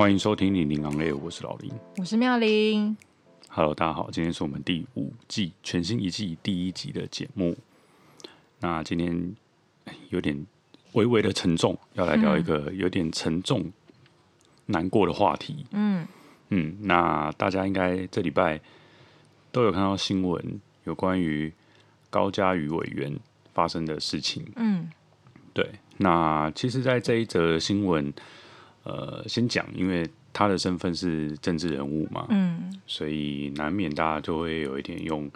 欢迎收听《林林行 A》，我是老林，我是妙玲。Hello，大家好，今天是我们第五季全新一季第一集的节目。那今天有点微微的沉重，要来聊一个有点沉重、难过的话题。嗯嗯，那大家应该这礼拜都有看到新闻，有关于高嘉瑜委员发生的事情。嗯，对。那其实，在这一则新闻。呃，先讲，因为他的身份是政治人物嘛，嗯，所以难免大家就会有一点用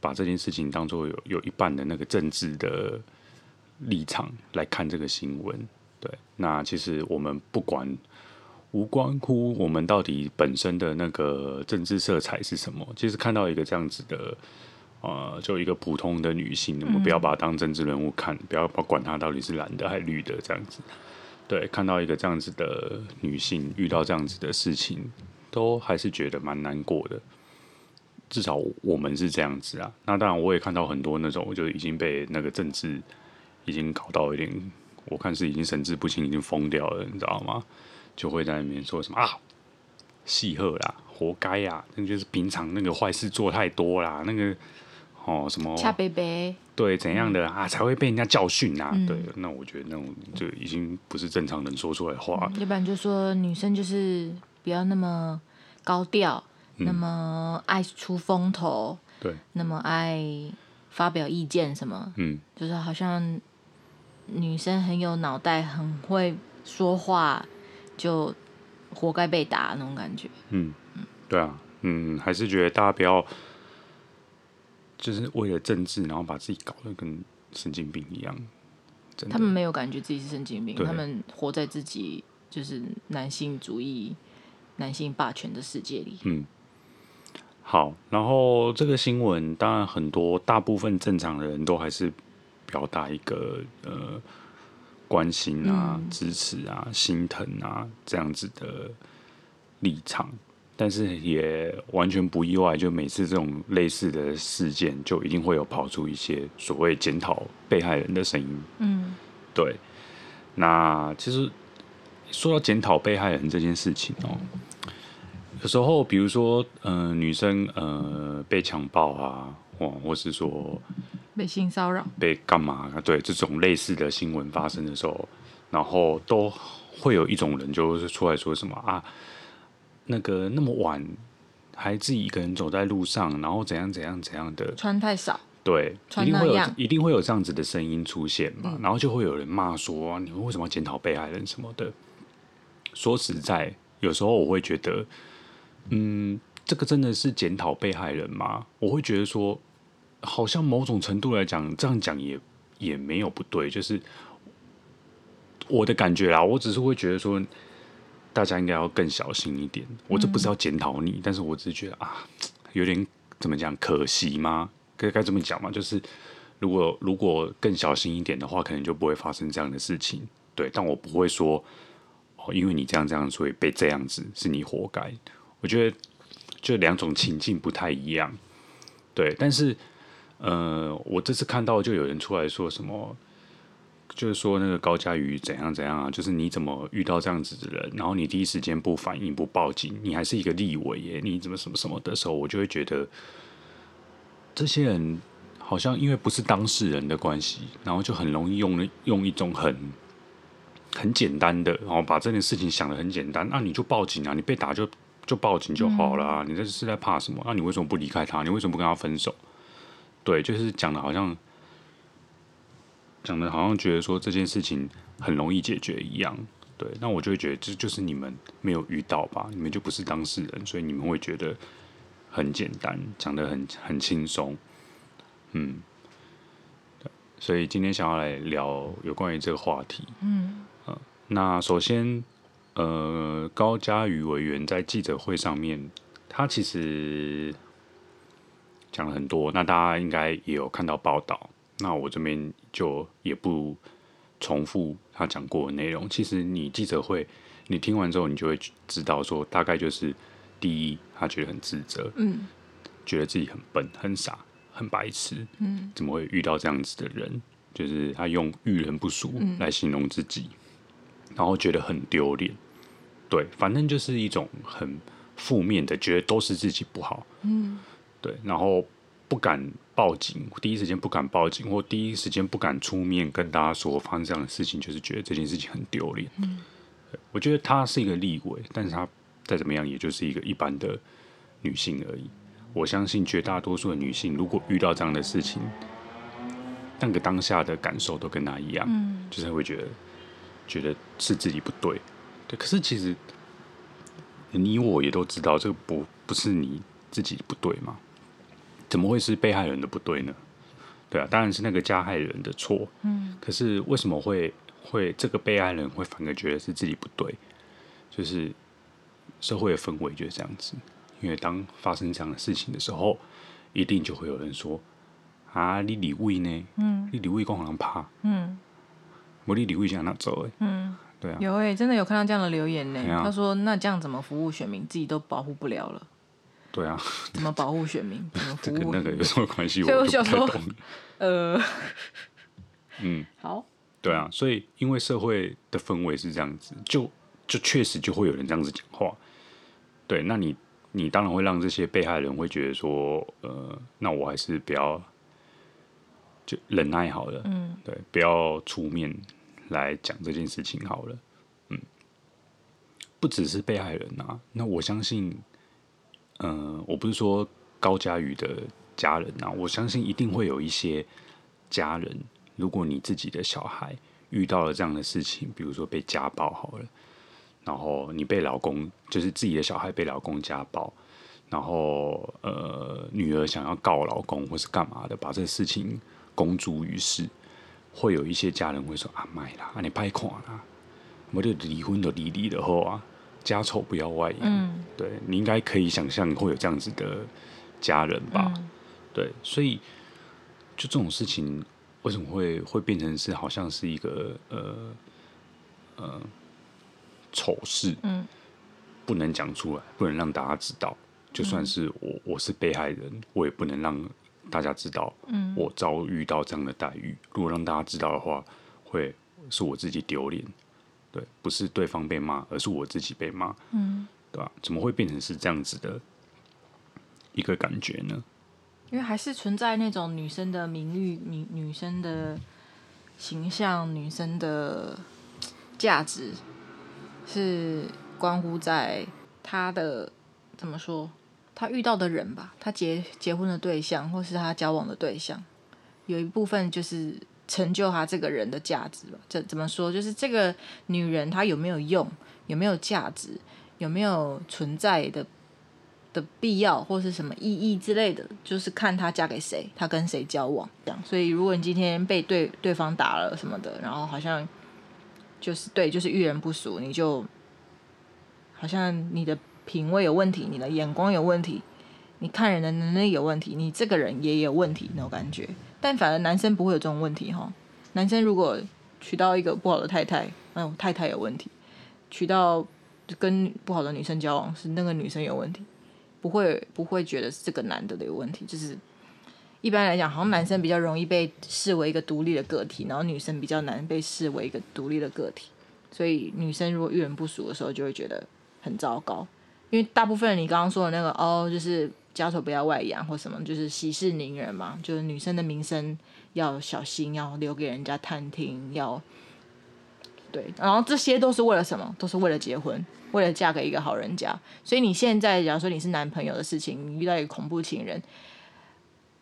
把这件事情当做有有一半的那个政治的立场来看这个新闻。对，那其实我们不管无关乎我们到底本身的那个政治色彩是什么，其实看到一个这样子的，呃，就一个普通的女性，我们不要把她当政治人物看，不要管她到底是蓝的还是绿的这样子。对，看到一个这样子的女性遇到这样子的事情，都还是觉得蛮难过的。至少我们是这样子啊。那当然，我也看到很多那种，就已经被那个政治已经搞到有点，我看是已经神志不清，已经疯掉了，你知道吗？就会在那边说什么啊，戏贺啦，活该呀、啊，那就是平常那个坏事做太多啦，那个。哦，什么？恰贝贝对，怎样的、嗯、啊才会被人家教训啊？嗯、对，那我觉得那种就已经不是正常人说出来的话。要不然就说女生就是不要那么高调，嗯、那么爱出风头，对，那么爱发表意见什么？嗯，就是好像女生很有脑袋，很会说话，就活该被打那种感觉。嗯嗯，对啊，嗯，还是觉得大家不要。就是为了政治，然后把自己搞得跟神经病一样。他们没有感觉自己是神经病，他们活在自己就是男性主义、男性霸权的世界里。嗯，好。然后这个新闻，当然很多大部分正常的人都还是表达一个呃关心啊、嗯、支持啊、心疼啊这样子的立场。但是也完全不意外，就每次这种类似的事件，就一定会有跑出一些所谓检讨被害人的声音。嗯，对。那其实说到检讨被害人这件事情哦，有时候比如说，呃，女生呃被强暴啊，或或是说被性骚扰、被干嘛？对，这种类似的新闻发生的时候，然后都会有一种人就是出来说什么啊。那个那么晚还自己一个人走在路上，然后怎样怎样怎样的穿太少，对，一定会有一定会有这样子的声音出现嘛，嗯、然后就会有人骂说，你们为什么要检讨被害人什么的？说实在，有时候我会觉得，嗯，这个真的是检讨被害人吗？我会觉得说，好像某种程度来讲，这样讲也也没有不对，就是我的感觉啦，我只是会觉得说。大家应该要更小心一点。我这不是要检讨你，嗯、但是我只是觉得啊，有点怎么讲，可惜吗？该该这么讲嘛？就是如果如果更小心一点的话，可能就不会发生这样的事情。对，但我不会说哦，因为你这样这样，所以被这样子是你活该。我觉得就两种情境不太一样。对，但是呃，我这次看到就有人出来说什么。就是说那个高佳瑜怎样怎样啊？就是你怎么遇到这样子的人，然后你第一时间不反应不报警，你还是一个立委耶？你怎么什么什么的时候，我就会觉得这些人好像因为不是当事人的关系，然后就很容易用用一种很很简单的，然后把这件事情想的很简单。那你就报警啊，你被打就就报警就好了啊。嗯、你这是在怕什么？那你为什么不离开他？你为什么不跟他分手？对，就是讲的好像。讲的好像觉得说这件事情很容易解决一样，对，那我就会觉得这就是你们没有遇到吧，你们就不是当事人，所以你们会觉得很简单，讲的很很轻松，嗯，所以今天想要来聊有关于这个话题，嗯，呃，那首先，呃，高嘉瑜委员在记者会上面，他其实讲了很多，那大家应该也有看到报道。那我这边就也不重复他讲过的内容。其实你记者会，你听完之后，你就会知道说，大概就是第一，他觉得很自责，嗯，觉得自己很笨、很傻、很白痴，嗯，怎么会遇到这样子的人？就是他用遇人不淑来形容自己，嗯，然后觉得很丢脸，对，反正就是一种很负面的，觉得都是自己不好，嗯，对，然后不敢报警，第一时间不敢报警，或第一时间不敢出面跟大家说发生这样的事情，就是觉得这件事情很丢脸。嗯，我觉得她是一个立委，但是她再怎么样，也就是一个一般的女性而已。我相信绝大多数的女性，如果遇到这样的事情，那个当下的感受都跟她一样，嗯，就是会觉得觉得是自己不对。对，可是其实你我也都知道，这个不不是你自己不对吗？怎么会是被害人的不对呢？对啊，当然是那个加害人的错。嗯，可是为什么会会这个被害人会反而觉得是自己不对？就是社会的氛围就是这样子。因为当发生这样的事情的时候，一定就会有人说：“啊，你李伟呢？嗯，你李伟光好像怕。嗯，我你李伟想哪走？哎，嗯。”对啊，有哎、欸，真的有看到这样的留言呢、欸。啊、他说：“那这样怎么服务选民？自己都保护不了了。”对啊，怎么保护选民？怎么服务？跟那个有什么关系？所以我想说，呃，嗯，好，对啊，所以因为社会的氛围是这样子，就就确实就会有人这样子讲话。对，那你你当然会让这些被害人会觉得说，呃，那我还是不要就忍耐好了。嗯，对，不要出面。来讲这件事情好了，嗯，不只是被害人啊，那我相信，嗯、我不是说高嘉瑜的家人啊，我相信一定会有一些家人，如果你自己的小孩遇到了这样的事情，比如说被家暴好了，然后你被老公，就是自己的小孩被老公家暴，然后呃，女儿想要告老公或是干嘛的，把这个事情公诸于世。会有一些家人会说：“啊，买啦，啊你拍款啦，我就离婚都离离的后啊，家丑不要外扬。嗯”对，你应该可以想象会有这样子的家人吧？嗯、对，所以就这种事情为什么会会变成是好像是一个呃呃丑事？嗯，不能讲出来，不能让大家知道。就算是我我是被害人，我也不能让。大家知道，我遭遇到这样的待遇。嗯、如果让大家知道的话，会是我自己丢脸，对，不是对方被骂，而是我自己被骂，嗯，对吧？怎么会变成是这样子的一个感觉呢？因为还是存在那种女生的名誉、女女生的形象、女生的价值，是关乎在她的怎么说？她遇到的人吧，她结结婚的对象，或是她交往的对象，有一部分就是成就他这个人的价值吧。这怎么说？就是这个女人她有没有用，有没有价值，有没有存在的的必要，或是什么意义之类的，就是看她嫁给谁，她跟谁交往这样。所以，如果你今天被对对方打了什么的，然后好像就是对，就是遇人不淑，你就好像你的。品味有问题，你的眼光有问题，你看人的能力有问题，你这个人也有问题那种感觉。但反而男生不会有这种问题哈。男生如果娶到一个不好的太太，嗯，太太有问题；娶到跟不好的女生交往，是那个女生有问题，不会不会觉得是这个男的的有问题。就是一般来讲，好像男生比较容易被视为一个独立的个体，然后女生比较难被视为一个独立的个体。所以女生如果遇人不淑的时候，就会觉得很糟糕。因为大部分你刚刚说的那个哦，就是家丑不要外扬或什么，就是息事宁人嘛，就是女生的名声要小心，要留给人家探听，要对，然后这些都是为了什么？都是为了结婚，为了嫁给一个好人家。所以你现在假如说你是男朋友的事情，你遇到一个恐怖情人，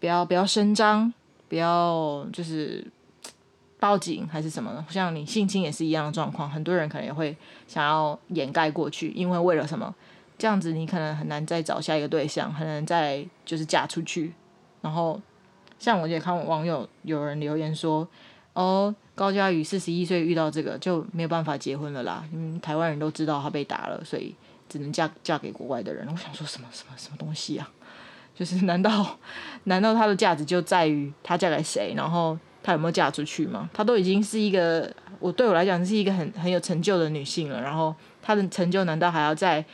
不要不要声张，不要就是报警还是什么？像你性侵也是一样的状况，很多人可能也会想要掩盖过去，因为为了什么？这样子你可能很难再找下一个对象，很难再就是嫁出去。然后像我也看网友有人留言说，哦，高嘉瑜四十一岁遇到这个就没有办法结婚了啦，因为台湾人都知道他被打了，所以只能嫁嫁给国外的人。我想说什么什么什么东西啊？就是难道 难道他的价值就在于他嫁给谁，然后他有没有嫁出去吗？他都已经是一个我对我来讲是一个很很有成就的女性了，然后她的成就难道还要在？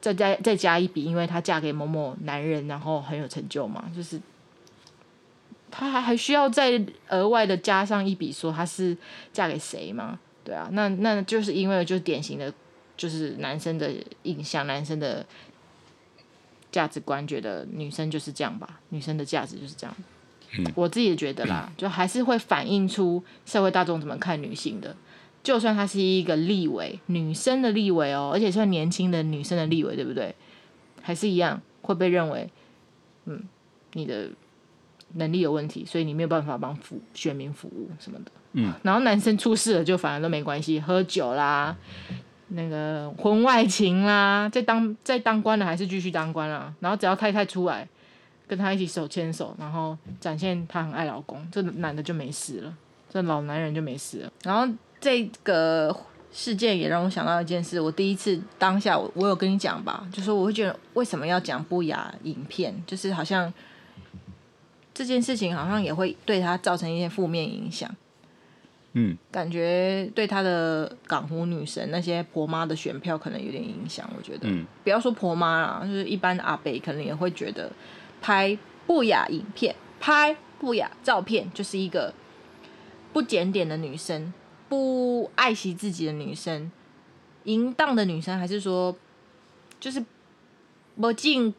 再加再加一笔，因为她嫁给某某男人，然后很有成就嘛，就是她还还需要再额外的加上一笔，说她是嫁给谁吗？对啊，那那就是因为就是典型的就是男生的印象，男生的价值观，觉得女生就是这样吧，女生的价值就是这样。嗯，我自己也觉得啦，就还是会反映出社会大众怎么看女性的。就算她是一个立委，女生的立委哦，而且算年轻的女生的立委，对不对？还是一样会被认为，嗯，你的能力有问题，所以你没有办法帮服选民服务什么的。嗯，然后男生出事了就反而都没关系，喝酒啦，那个婚外情啦，在当在当官的还是继续当官啦。然后只要太太出来跟他一起手牵手，然后展现他很爱老公，这男的就没事了，这老男人就没事了。然后这个事件也让我想到一件事，我第一次当下我我有跟你讲吧，就是我会觉得为什么要讲不雅影片，就是好像这件事情好像也会对他造成一些负面影响。嗯，感觉对他的港湖女神那些婆妈的选票可能有点影响，我觉得。嗯，不要说婆妈啦，就是一般的阿北可能也会觉得拍不雅影片、拍不雅照片就是一个不检点的女生、不爱惜自己的女生、淫荡的女生，还是说就是不进、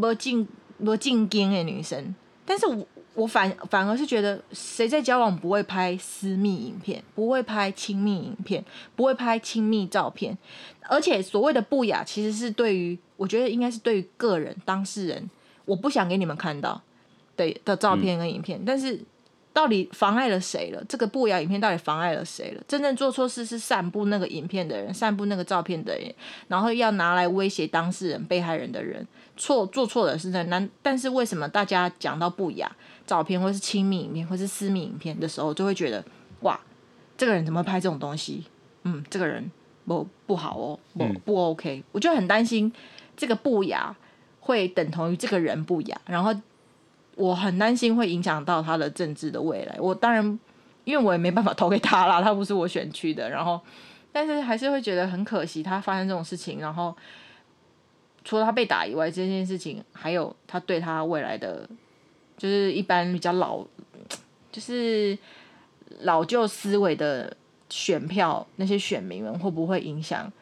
不进、不进京的女生？但是我。我反反而是觉得，谁在交往不会拍私密影片，不会拍亲密影片，不会拍亲密照片，而且所谓的不雅，其实是对于我觉得应该是对于个人当事人，我不想给你们看到的的照片跟影片，嗯、但是。到底妨碍了谁了？这个不雅影片到底妨碍了谁了？真正做错事是散布那个影片的人，散布那个照片的人，然后要拿来威胁当事人、被害人的人，错做错的是在难。但是为什么大家讲到不雅照片，或是亲密影片，或是私密影片的时候，就会觉得哇，这个人怎么拍这种东西？嗯，这个人不不好哦，不不 OK。我就很担心这个不雅会等同于这个人不雅，然后。我很担心会影响到他的政治的未来。我当然，因为我也没办法投给他啦，他不是我选区的。然后，但是还是会觉得很可惜，他发生这种事情。然后，除了他被打以外，这件事情还有他对他未来的，就是一般比较老，就是老旧思维的选票，那些选民们会不会影响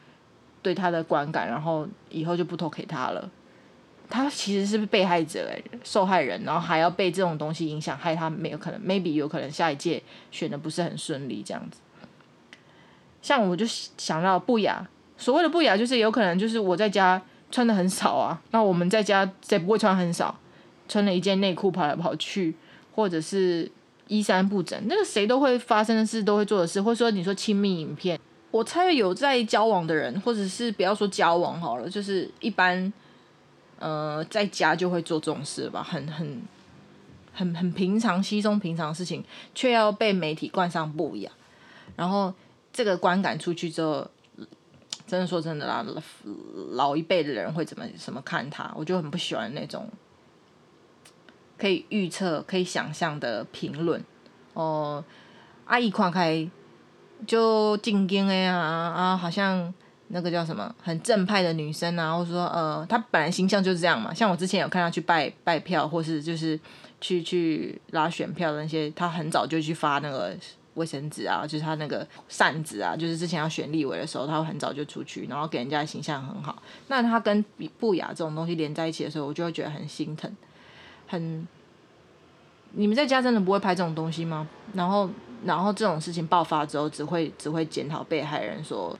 对他的观感？然后以后就不投给他了。他其实是被害者，受害人，然后还要被这种东西影响，害他没有可能，maybe 有可能下一届选的不是很顺利这样子。像我就想到不雅，所谓的不雅就是有可能就是我在家穿的很少啊，那我们在家谁不会穿很少，穿了一件内裤跑来跑去，或者是衣衫不整，那个谁都会发生的事，都会做的事，或者说你说亲密影片，我猜有在交往的人，或者是不要说交往好了，就是一般。呃，在家就会做这种事吧，很很很很平常、稀松平常的事情，却要被媒体冠上不雅。然后这个观感出去之后，真的说真的啦，老一辈的人会怎么怎么看他？我就很不喜欢那种可以预测、可以想象的评论。哦、阿姨看开就进京的呀，啊，好像。那个叫什么很正派的女生啊，或者说呃，她本来形象就是这样嘛。像我之前有看她去拜拜票，或是就是去去拉选票的那些，她很早就去发那个卫生纸啊，就是她那个扇子啊，就是之前要选立委的时候，她会很早就出去，然后给人家形象很好。那她跟不雅这种东西连在一起的时候，我就会觉得很心疼。很，你们在家真的不会拍这种东西吗？然后，然后这种事情爆发之后，只会只会检讨被害人说。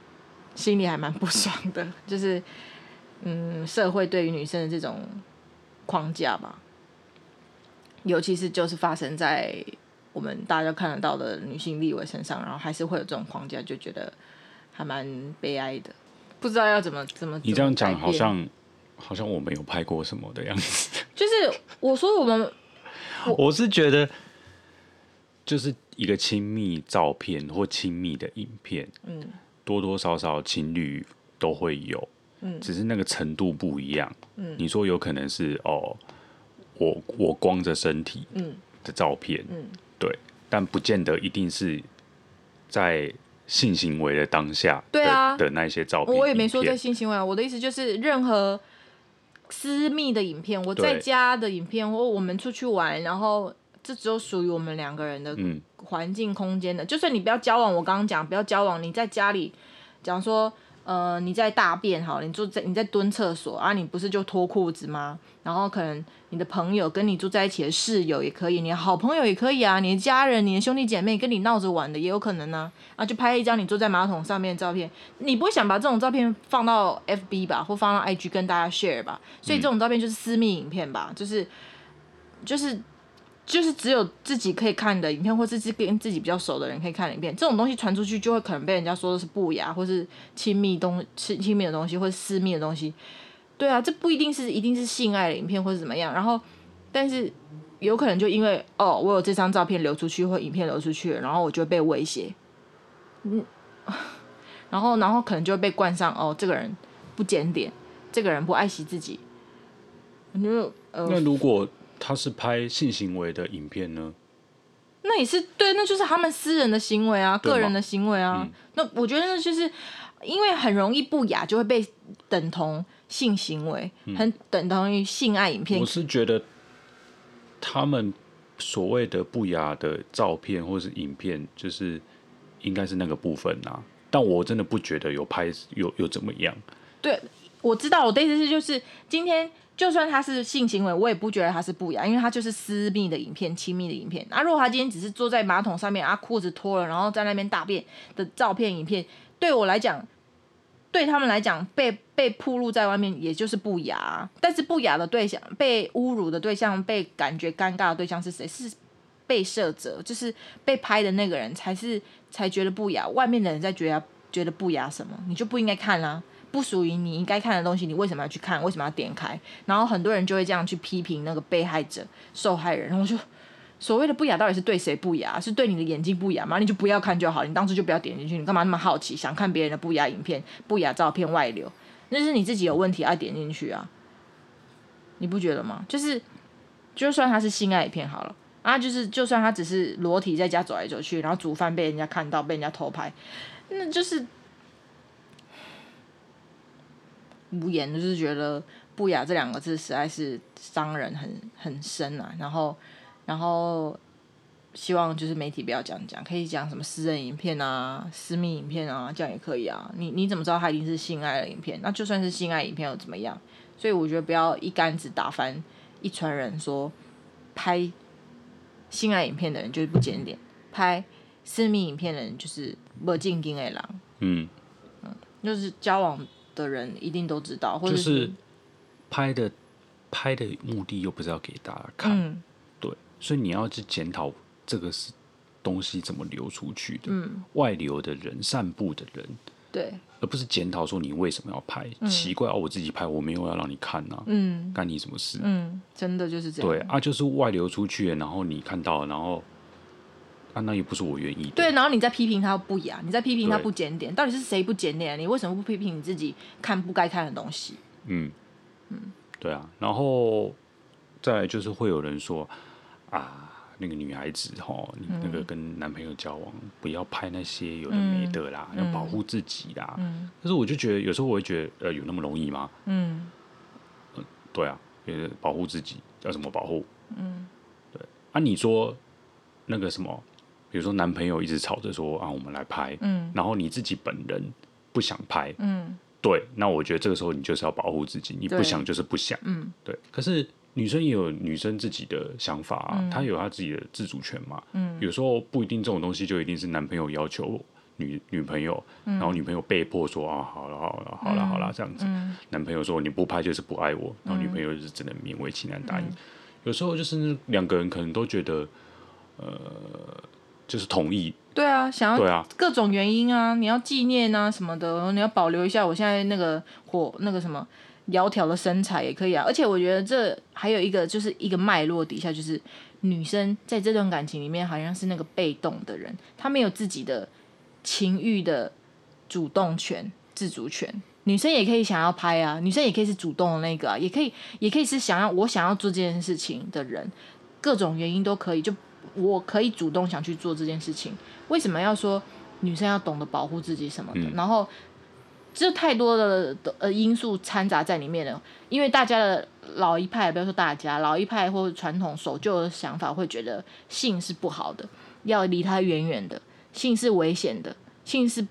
心里还蛮不爽的，就是，嗯，社会对于女生的这种框架吧，尤其是就是发生在我们大家看得到的女性立委身上，然后还是会有这种框架，就觉得还蛮悲哀的，不知道要怎么怎么。你这样讲好像好像我没有拍过什么的样子。就是我说我们，我，我是觉得就是一个亲密照片或亲密的影片，嗯。多多少少情侣都会有，嗯，只是那个程度不一样。嗯，你说有可能是哦，我我光着身体，嗯，的照片，嗯，对，但不见得一定是在性行为的当下，对啊的那些照片。我也没说在性行为啊，我的意思就是任何私密的影片，我在家的影片，或我们出去玩，然后这只有属于我们两个人的，嗯。环境空间的，就算你不要交往，我刚刚讲不要交往，你在家里，讲说，呃，你在大便好，你坐在你在蹲厕所啊，你不是就脱裤子吗？然后可能你的朋友跟你住在一起的室友也可以，你的好朋友也可以啊，你的家人、你的兄弟姐妹跟你闹着玩的也有可能呢、啊。啊，就拍一张你坐在马桶上面的照片，你不会想把这种照片放到 FB 吧，或放到 IG 跟大家 share 吧？所以这种照片就是私密影片吧，就是就是。就是只有自己可以看的影片，或是自跟自己比较熟的人可以看影片，这种东西传出去就会可能被人家说的是不雅，或是亲密东亲亲密的东西，或是私密的东西。对啊，这不一定是一定是性爱的影片或者怎么样。然后，但是有可能就因为哦，我有这张照片流出去或影片流出去，然后我就被威胁。嗯，然后然后可能就会被冠上哦，这个人不检点，这个人不爱惜自己。就呃，那如果。他是拍性行为的影片呢？那也是对，那就是他们私人的行为啊，个人的行为啊。嗯、那我觉得那就是因为很容易不雅，就会被等同性行为，嗯、很等同于性爱影片。我是觉得他们所谓的不雅的照片或是影片，就是应该是那个部分啊。但我真的不觉得有拍有有怎么样。对，我知道我的意思是，就是今天。就算他是性行为，我也不觉得他是不雅，因为他就是私密的影片、亲密的影片。那、啊、如果他今天只是坐在马桶上面啊，裤子脱了，然后在那边大便的照片、影片，对我来讲，对他们来讲，被被曝露在外面，也就是不雅。但是不雅的对象、被侮辱的对象、被感觉尴尬的对象是谁？是被摄者，就是被拍的那个人，才是才觉得不雅。外面的人在觉得觉得不雅什么？你就不应该看啦。不属于你应该看的东西，你为什么要去看？为什么要点开？然后很多人就会这样去批评那个被害者、受害人。然后我就所谓的不雅，到底是对谁不雅？是对你的眼睛不雅吗？你就不要看就好，你当初就不要点进去。你干嘛那么好奇，想看别人的不雅影片、不雅照片外流？那是你自己有问题，要点进去啊！你不觉得吗？就是，就算他是性爱片好了啊，就是就算他只是裸体在家走来走去，然后煮饭被人家看到，被人家偷拍，那就是。无言，就是觉得“不雅”这两个字实在是伤人很很深啊。然后，然后希望就是媒体不要这样讲，可以讲什么私人影片啊、私密影片啊，这样也可以啊。你你怎么知道他一定是性爱的影片？那就算是性爱影片又怎么样？所以我觉得不要一竿子打翻一船人，说拍性爱影片的人就是不检点，拍私密影片的人就是不正经的人。嗯嗯，就是交往。的人一定都知道，或者是，就是拍的拍的目的又不是要给大家看，嗯、对，所以你要去检讨这个是东西怎么流出去的，嗯、外流的人、散布的人，对，而不是检讨说你为什么要拍，嗯、奇怪哦，我自己拍，我没有要让你看呐、啊，嗯，干你什么事？嗯，真的就是这样，对啊，就是外流出去，然后你看到，然后。啊、那也不是我愿意的。对，然后你在批评他不雅，你在批评他不检点，到底是谁不检点？你为什么不批评你自己看不该看的东西？嗯嗯，对啊。然后再来就是会有人说啊，那个女孩子哈，你那个跟男朋友交往，嗯、不要拍那些有的没的啦，嗯、要保护自己啦。嗯。但是我就觉得有时候我会觉得，呃，有那么容易吗？嗯。对啊，就是保护自己要怎么保护？嗯。对啊，你说那个什么？比如说，男朋友一直吵着说啊，我们来拍，嗯，然后你自己本人不想拍，嗯，对，那我觉得这个时候你就是要保护自己，你不想就是不想，嗯，对。可是女生也有女生自己的想法啊，嗯、她有她自己的自主权嘛，嗯，有时候不一定这种东西就一定是男朋友要求女女朋友，嗯、然后女朋友被迫说啊，好了好了好了好了这样子，嗯、男朋友说你不拍就是不爱我，然后女朋友就是只能勉为其难答应。嗯、有时候就是两个人可能都觉得，呃。就是同意，对啊，想要各种原因啊，啊你要纪念啊什么的，你要保留一下我现在那个火那个什么窈窕的身材也可以啊。而且我觉得这还有一个就是一个脉络底下，就是女生在这段感情里面好像是那个被动的人，她没有自己的情欲的主动权、自主权。女生也可以想要拍啊，女生也可以是主动的那个啊，也可以也可以是想要我想要做这件事情的人，各种原因都可以就。我可以主动想去做这件事情，为什么要说女生要懂得保护自己什么的？嗯、然后这太多的呃因素掺杂在里面了。因为大家的老一派，不要说大家老一派或者传统守旧的想法，会觉得性是不好的，要离他远远的，性是危险的，性是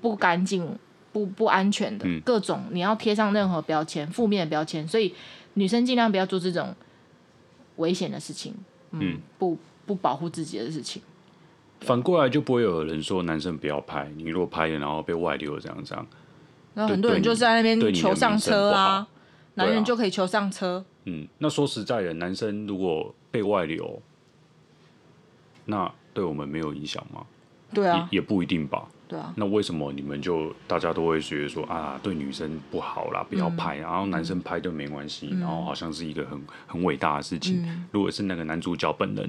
不干净、不不安全的，嗯、各种你要贴上任何标签，负面的标签，所以女生尽量不要做这种危险的事情，嗯，嗯。不不保护自己的事情。反过来就不会有人说男生不要拍，你如果拍了然后被外流这样这样，然后很多人就在那边求上车啊，男人就可以求上车。嗯，那说实在的，男生如果被外流，那对我们没有影响吗？对啊，也，也不一定吧。对啊，那为什么你们就大家都会觉得说啊，对女生不好啦，不要拍，嗯、然后男生拍就没关系，嗯、然后好像是一个很很伟大的事情。嗯、如果是那个男主角本人，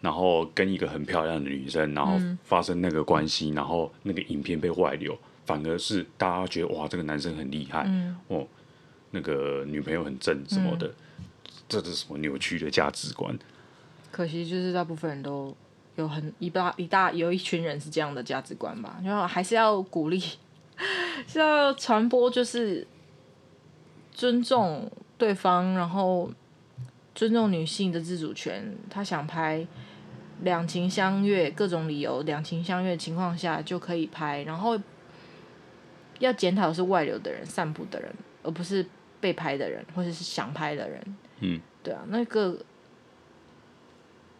然后跟一个很漂亮的女生，然后发生那个关系，然后那个影片被外流，反而是大家觉得哇，这个男生很厉害，嗯、哦，那个女朋友很正什么的，嗯、这是什么扭曲的价值观？可惜就是大部分人都。有很一大一大有一群人是这样的价值观吧，然后还是要鼓励，是要传播，就是尊重对方，然后尊重女性的自主权。他想拍两情相悦，各种理由两情相悦的情况下就可以拍，然后要检讨的是外流的人、散步的人，而不是被拍的人或者是想拍的人。嗯，对啊，那个。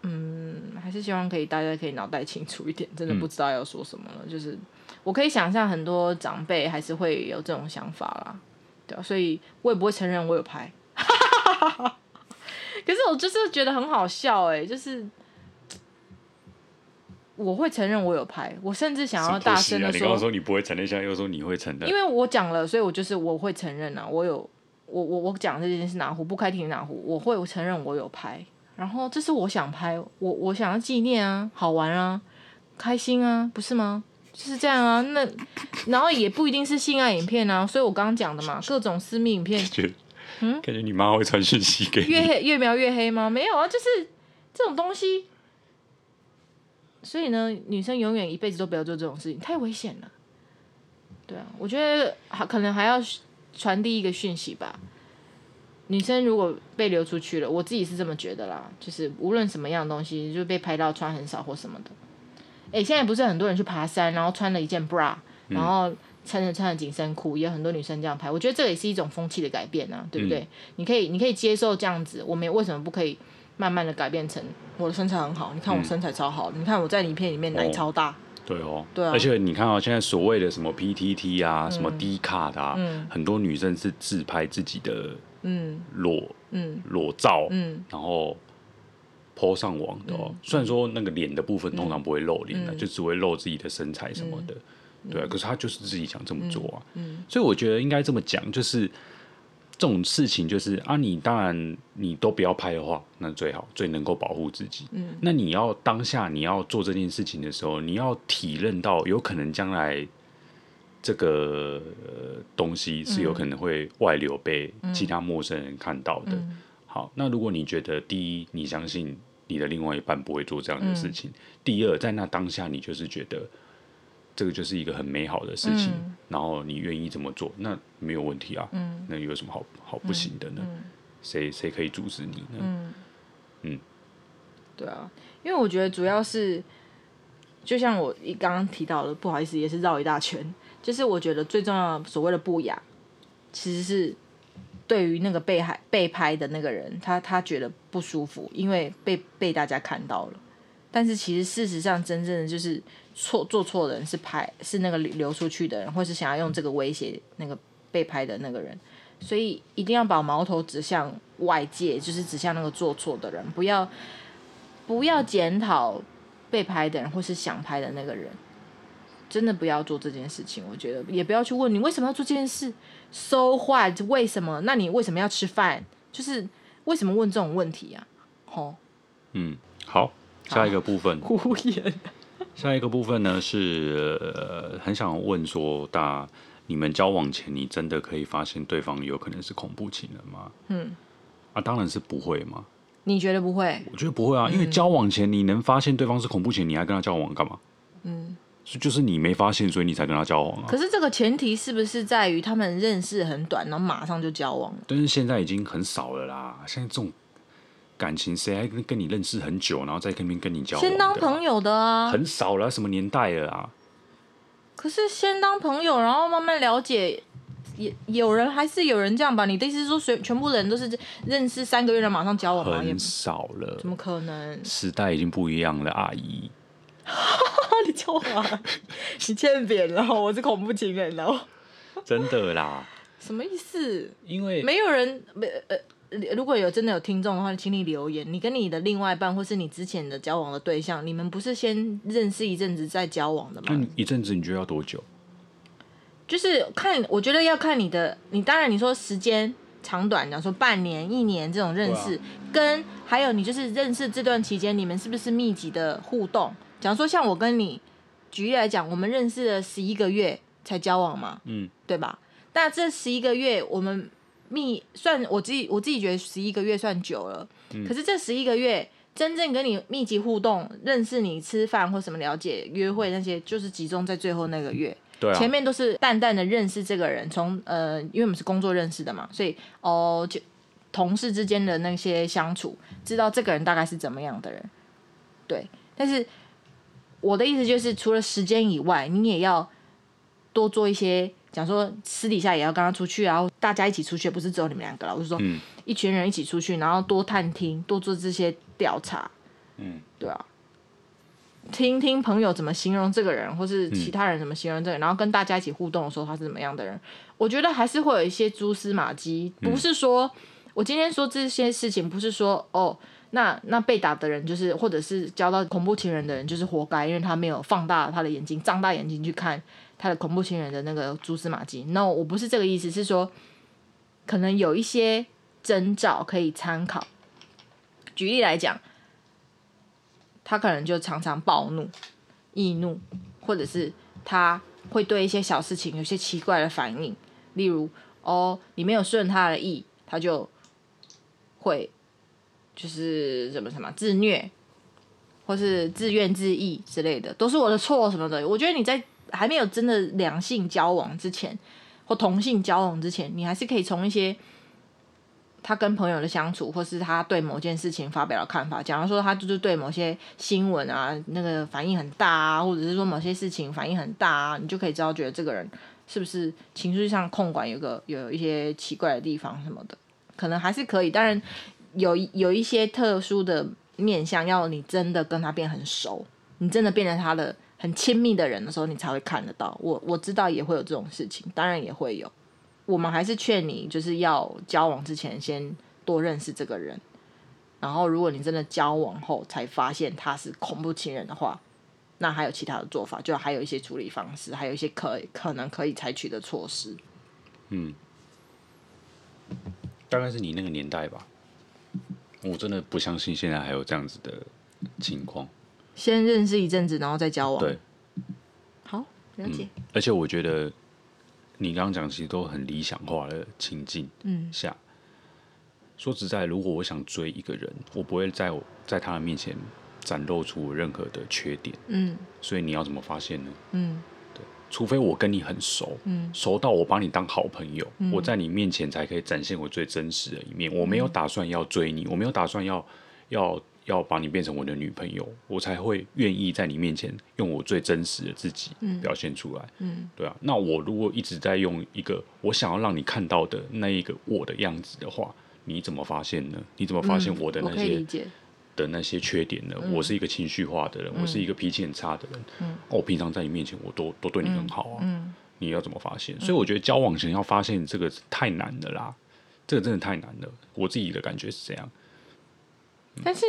嗯，还是希望可以大家可以脑袋清楚一点，真的不知道要说什么了。嗯、就是我可以想象很多长辈还是会有这种想法啦，对啊，所以我也不会承认我有拍。可是我就是觉得很好笑哎、欸，就是我会承认我有拍，我甚至想要大声的说，啊、你刚刚说你不会承认，现在又说你会承认，因为我讲了，所以我就是我会承认啊，我有我我我讲这件事哪壶不开提哪壶，我会承认我有拍。然后这是我想拍，我我想要纪念啊，好玩啊，开心啊，不是吗？就是这样啊。那然后也不一定是性爱影片啊，所以我刚刚讲的嘛，各种私密影片。嗯，感觉你妈会传讯息给你。越黑越描越黑吗？没有啊，就是这种东西。所以呢，女生永远一辈子都不要做这种事情，太危险了。对啊，我觉得还可能还要传递一个讯息吧。女生如果被流出去了，我自己是这么觉得啦，就是无论什么样的东西，就被拍到穿很少或什么的。哎、欸，现在不是很多人去爬山，然后穿了一件 bra，然后穿着穿着紧身裤，也有很多女生这样拍。我觉得这也是一种风气的改变啊，对不对？嗯、你可以，你可以接受这样子，我们为什么不可以慢慢的改变成我的身材很好？你看我身材超好，嗯、你看我在影片里面奶超大。哦对哦，对啊，而且你看啊，现在所谓的什么 PTT 啊，嗯、什么 D 卡的啊，嗯、很多女生是自拍自己的。嗯，裸嗯。裸照嗯，然后 po 上网的哦。嗯、虽然说那个脸的部分通常不会露脸的，嗯、就只会露自己的身材什么的，嗯、对啊。可是她就是自己想这么做啊，嗯，嗯。所以我觉得应该这么讲，就是这种事情，就是啊，你当然你都不要拍的话，那最好最能够保护自己。嗯，那你要当下你要做这件事情的时候，你要体认到有可能将来。这个呃东西是有可能会外流被其他陌生人看到的。嗯、好，那如果你觉得第一，你相信你的另外一半不会做这样的事情；嗯、第二，在那当下你就是觉得这个就是一个很美好的事情，嗯、然后你愿意这么做，那没有问题啊。嗯、那有什么好好不行的呢？嗯、谁谁可以阻止你呢？嗯，嗯对啊，因为我觉得主要是，就像我一刚刚提到的，不好意思，也是绕一大圈。就是我觉得最重要的所谓的不雅，其实是对于那个被害被拍的那个人，他他觉得不舒服，因为被被大家看到了。但是其实事实上，真正的就是错做错的人是拍是那个流出去的人，或是想要用这个威胁那个被拍的那个人。所以一定要把矛头指向外界，就是指向那个做错的人，不要不要检讨被拍的人或是想拍的那个人。真的不要做这件事情，我觉得也不要去问你为什么要做这件事，so what？为什么？那你为什么要吃饭？就是为什么问这种问题呀？吼，嗯，好，下一个部分。下一个部分呢是、呃、很想问说，大你们交往前，你真的可以发现对方有可能是恐怖情人吗？嗯，啊，当然是不会嘛。你觉得不会？我觉得不会啊，因为交往前你能发现对方是恐怖情人，你还跟他交往干嘛？嗯。就是你没发现，所以你才跟他交往啊。可是这个前提是不是在于他们认识很短，然后马上就交往了？但是现在已经很少了啦。现在这种感情，谁还跟跟你认识很久，然后再跟跟跟你交往？先当朋友的啊，很少了。什么年代了啊？可是先当朋友，然后慢慢了解，也有人还是有人这样吧？你的意思是说，全全部人都是认识三个月就马上交往吗？很少了，怎么可能？时代已经不一样了，阿姨。你叫我，你欠扁了，我是恐怖情人哦。真的啦？什么意思？因为没有人没呃。如果有真的有听众的话，请你留言。你跟你的另外一半，或是你之前的交往的对象，你们不是先认识一阵子再交往的吗？那一阵子你觉得要多久？就是看，我觉得要看你的。你当然你说时间长短，讲说半年、一年这种认识，啊、跟还有你就是认识这段期间，你们是不是密集的互动？假如说像我跟你举例来讲，我们认识了十一个月才交往嘛，嗯，对吧？那这十一个月我们。密算我自己，我自己觉得十一个月算久了。嗯、可是这十一个月真正跟你密集互动、认识你、吃饭或什么了解、约会那些，就是集中在最后那个月。对、啊，前面都是淡淡的认识这个人，从呃，因为我们是工作认识的嘛，所以哦，就同事之间的那些相处，知道这个人大概是怎么样的人。对，但是我的意思就是，除了时间以外，你也要多做一些。讲说私底下也要跟他出去，然后大家一起出去，不是只有你们两个了。我是说，一群人一起出去，然后多探听，多做这些调查。嗯，对啊，听听朋友怎么形容这个人，或是其他人怎么形容这个人，然后跟大家一起互动的时候，他是怎么样的人？我觉得还是会有一些蛛丝马迹。不是说我今天说这些事情，不是说哦，那那被打的人就是，或者是交到恐怖情人的人就是活该，因为他没有放大他的眼睛，张大眼睛去看。他的恐怖情人的那个蛛丝马迹，no，我不是这个意思，是说可能有一些征兆可以参考。举例来讲，他可能就常常暴怒、易怒，或者是他会对一些小事情有些奇怪的反应，例如哦，你没有顺他的意，他就会就是什么什么自虐，或是自怨自艾之类的，都是我的错什么的。我觉得你在。还没有真的两性交往之前，或同性交往之前，你还是可以从一些他跟朋友的相处，或是他对某件事情发表的看法。假如说他就是对某些新闻啊，那个反应很大啊，或者是说某些事情反应很大啊，你就可以知道，觉得这个人是不是情绪上控管有个有一些奇怪的地方什么的，可能还是可以。当然有有一些特殊的面相，要你真的跟他变很熟，你真的变成他的。很亲密的人的时候，你才会看得到。我我知道也会有这种事情，当然也会有。我们还是劝你，就是要交往之前先多认识这个人。然后，如果你真的交往后才发现他是恐怖情人的话，那还有其他的做法，就还有一些处理方式，还有一些可可能可以采取的措施。嗯，大概是你那个年代吧。我真的不相信现在还有这样子的情况。先认识一阵子，然后再交往。对，好，了解。嗯，而且我觉得你刚刚讲其实都很理想化的情境下。嗯，说实在，如果我想追一个人，我不会在我在他的面前展露出任何的缺点。嗯，所以你要怎么发现呢？嗯，对，除非我跟你很熟，嗯，熟到我把你当好朋友，嗯，我在你面前才可以展现我最真实的一面。我没有打算要追你，我没有打算要要。要把你变成我的女朋友，我才会愿意在你面前用我最真实的自己表现出来。嗯，嗯，对啊。那我如果一直在用一个我想要让你看到的那一个我的样子的话，你怎么发现呢？你怎么发现我的那些的那些缺点呢？嗯，我是一个情绪化的人，嗯，我是一个脾气很差的人。嗯，我平常在你面前我都都对你很好啊。嗯，你要怎么发现？所以我觉得交往前要发现这个太难了啦，这个真的太难了。我自己的感觉是这样。但是。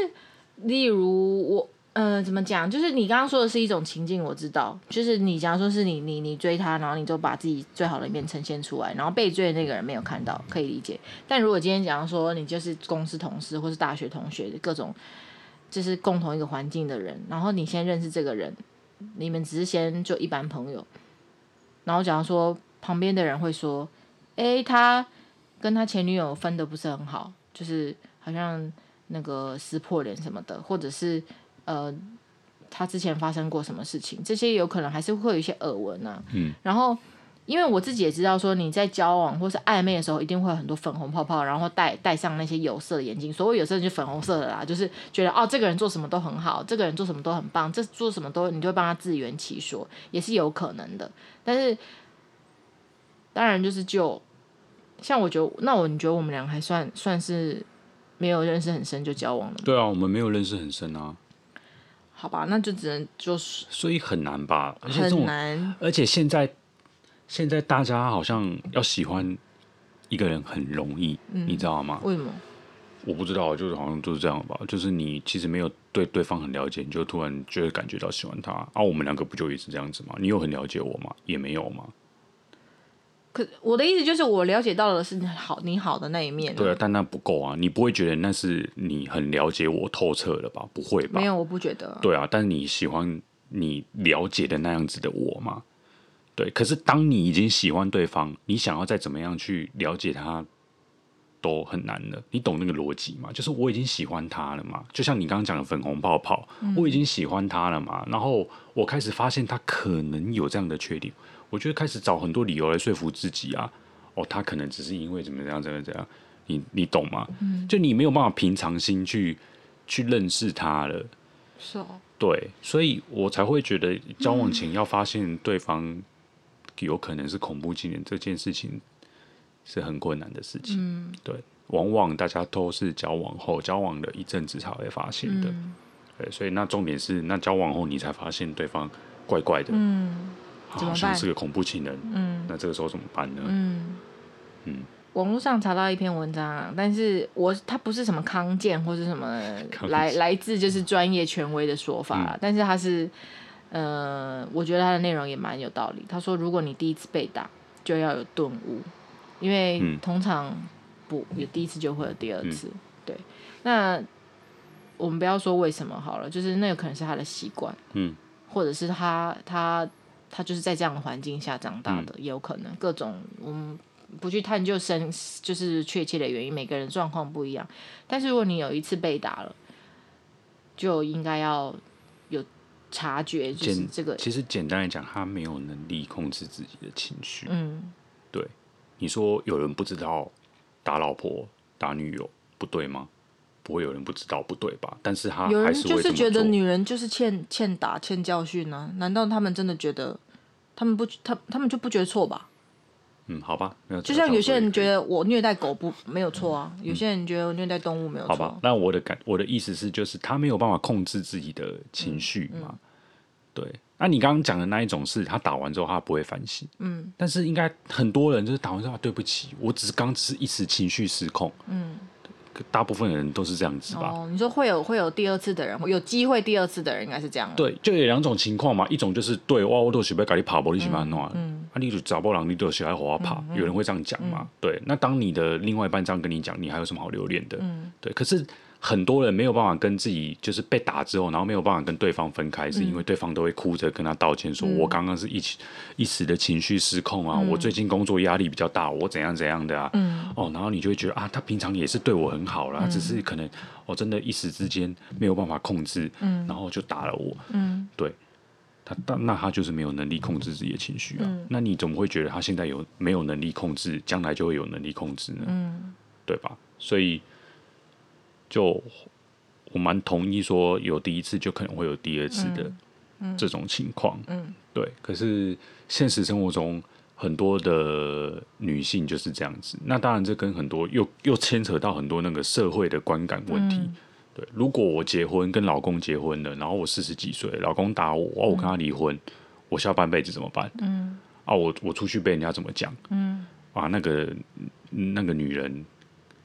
例如我，呃，怎么讲？就是你刚刚说的是一种情境，我知道。就是你假如说是你，你，你追他，然后你就把自己最好的一面呈现出来，然后被追的那个人没有看到，可以理解。但如果今天假如说你就是公司同事或是大学同学，各种就是共同一个环境的人，然后你先认识这个人，你们只是先就一般朋友，然后假如说旁边的人会说，诶，他跟他前女友分的不是很好，就是好像。那个撕破脸什么的，或者是呃，他之前发生过什么事情，这些有可能还是会有一些耳闻啊。嗯。然后因为我自己也知道，说你在交往或是暧昧的时候，一定会有很多粉红泡泡，然后戴戴上那些有色的眼镜。所谓有色就粉红色的啦，就是觉得哦，这个人做什么都很好，这个人做什么都很棒，这做什么都你就会帮他自圆其说，也是有可能的。但是当然就是就像我觉得，那我你觉得我们俩还算算是没有认识很深就交往了？对啊，我们没有认识很深啊。好吧，那就只能就是所以很难吧，而且很难，而且现在。现在大家好像要喜欢一个人很容易，嗯、你知道吗？为什么？我不知道，就是好像就是这样吧。就是你其实没有对对方很了解，你就突然就会感觉到喜欢他。啊，我们两个不就也是这样子吗？你有很了解我吗？也没有吗？可我的意思就是，我了解到的是好你好的那一面。对啊，但那不够啊！你不会觉得那是你很了解我透彻了吧？不会吧？没有，我不觉得。对啊，但是你喜欢你了解的那样子的我吗？对，可是当你已经喜欢对方，你想要再怎么样去了解他，都很难了。你懂那个逻辑吗？就是我已经喜欢他了嘛，就像你刚刚讲的粉红泡泡，嗯、我已经喜欢他了嘛。然后我开始发现他可能有这样的缺点，我就开始找很多理由来说服自己啊。哦，他可能只是因为怎么样怎么样怎么样，你你懂吗？嗯、就你没有办法平常心去去认识他了。是哦。对，所以我才会觉得交往前要发现对方、嗯。有可能是恐怖情人这件事情是很困难的事情，嗯，对，往往大家都是交往后交往了一阵子才会发现的，嗯、对，所以那重点是那交往后你才发现对方怪怪的，嗯，好像是个恐怖情人，嗯，那这个时候怎么办呢？嗯嗯，网络上查到一篇文章啊，但是我它不是什么康健或是什么来来自就是专业权威的说法啦，嗯、但是它是。呃，我觉得他的内容也蛮有道理。他说，如果你第一次被打，就要有顿悟，因为通常不有第一次就会有第二次。嗯、对，那我们不要说为什么好了，就是那个可能是他的习惯，嗯，或者是他他他就是在这样的环境下长大的，嗯、也有可能各种我们不去探究深，就是确切的原因，每个人状况不一样。但是如果你有一次被打了，就应该要有。察觉就是这个，其实简单来讲，他没有能力控制自己的情绪。嗯，对，你说有人不知道打老婆、打女友不对吗？不会有人不知道不对吧？但是他有人就是觉得女人就是欠欠打、欠教训呢、啊？难道他们真的觉得他们不他他们就不觉得错吧？嗯，好吧，没有就像有些人觉得我虐待狗不没有错啊，嗯、有些人觉得我虐待动物没有错。好吧，那我的感我的意思是，就是他没有办法控制自己的情绪嘛。嗯嗯、对，那你刚刚讲的那一种是，他打完之后他不会反省。嗯，但是应该很多人就是打完之后，对不起，我只是刚只是一时情绪失控。嗯。大部分的人都是这样子吧？哦，你说会有会有第二次的人，有机会第二次的人应该是这样。对，就有两种情况嘛，一种就是对哇，我都是要跟你跑，不你喜欢弄，嗯，啊，你就找不到你都喜欢和我跑，有人会这样讲嘛？对，那当你的另外一半这样跟你讲，你还有什么好留恋的？嗯，对，可是。很多人没有办法跟自己，就是被打之后，然后没有办法跟对方分开，是因为对方都会哭着跟他道歉，说：“我刚刚是一起一时的情绪失控啊，我最近工作压力比较大，我怎样怎样的啊。”哦，然后你就会觉得啊，他平常也是对我很好啦，只是可能我真的一时之间没有办法控制，然后就打了我。嗯，对，他但那他就是没有能力控制自己的情绪啊。那你怎么会觉得他现在有没有能力控制，将来就会有能力控制呢？嗯，对吧？所以。就我蛮同意说，有第一次就可能会有第二次的这种情况。嗯，嗯对。可是现实生活中很多的女性就是这样子。那当然，这跟很多又又牵扯到很多那个社会的观感问题。嗯、对，如果我结婚跟老公结婚了，然后我四十几岁，老公打我，我跟他离婚，嗯、我下半辈子怎么办？嗯。啊，我我出去被人家怎么讲？嗯。啊，那个那个女人。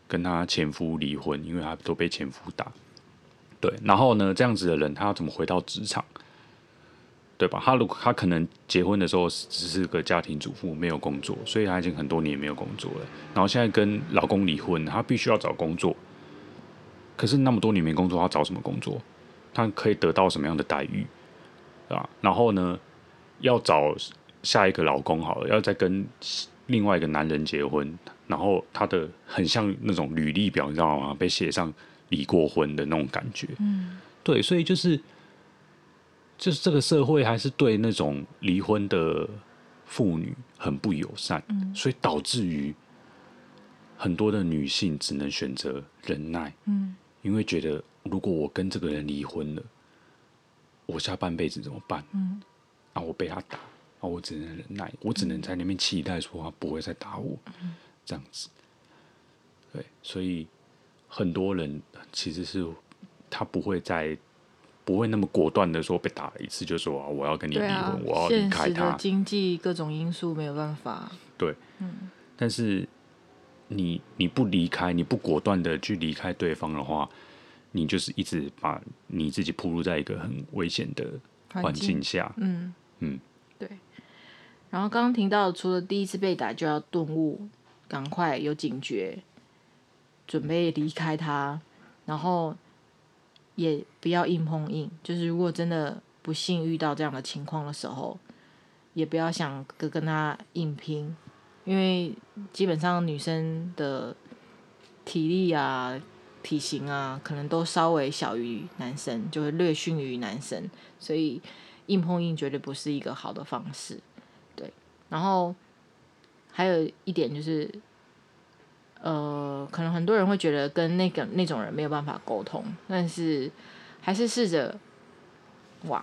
跟他前夫离婚，因为他都被前夫打，对，然后呢，这样子的人他要怎么回到职场，对吧？他如果他可能结婚的时候只是个家庭主妇，没有工作，所以他已经很多年没有工作了。然后现在跟老公离婚，他必须要找工作，可是那么多年没工作，他找什么工作？他可以得到什么样的待遇，对吧？然后呢，要找下一个老公好了，要再跟另外一个男人结婚。然后他的很像那种履历表，你知道吗？被写上离过婚的那种感觉。嗯，对，所以就是就是这个社会还是对那种离婚的妇女很不友善，嗯，所以导致于很多的女性只能选择忍耐，嗯，因为觉得如果我跟这个人离婚了，我下半辈子怎么办？嗯，啊，我被他打，啊，我只能忍耐，我只能在那边期待说他不会再打我，嗯，这样子，对，所以很多人其实是他不会再。不会那么果断的说被打了一次就说啊，我要跟你离婚，啊、我要离开他。经济各种因素没有办法。对，嗯，但是你你不离开，你不果断的去离开对方的话，你就是一直把你自己暴露在一个很危险的环境下。嗯嗯，对。然后刚刚听到，除了第一次被打就要顿悟，赶快有警觉，准备离开他，然后。也不要硬碰硬，就是如果真的不幸遇到这样的情况的时候，也不要想跟跟他硬拼，因为基本上女生的体力啊、体型啊，可能都稍微小于男生，就会略逊于男生，所以硬碰硬绝对不是一个好的方式。对，然后还有一点就是。呃，可能很多人会觉得跟那个那种人没有办法沟通，但是还是试着，哇，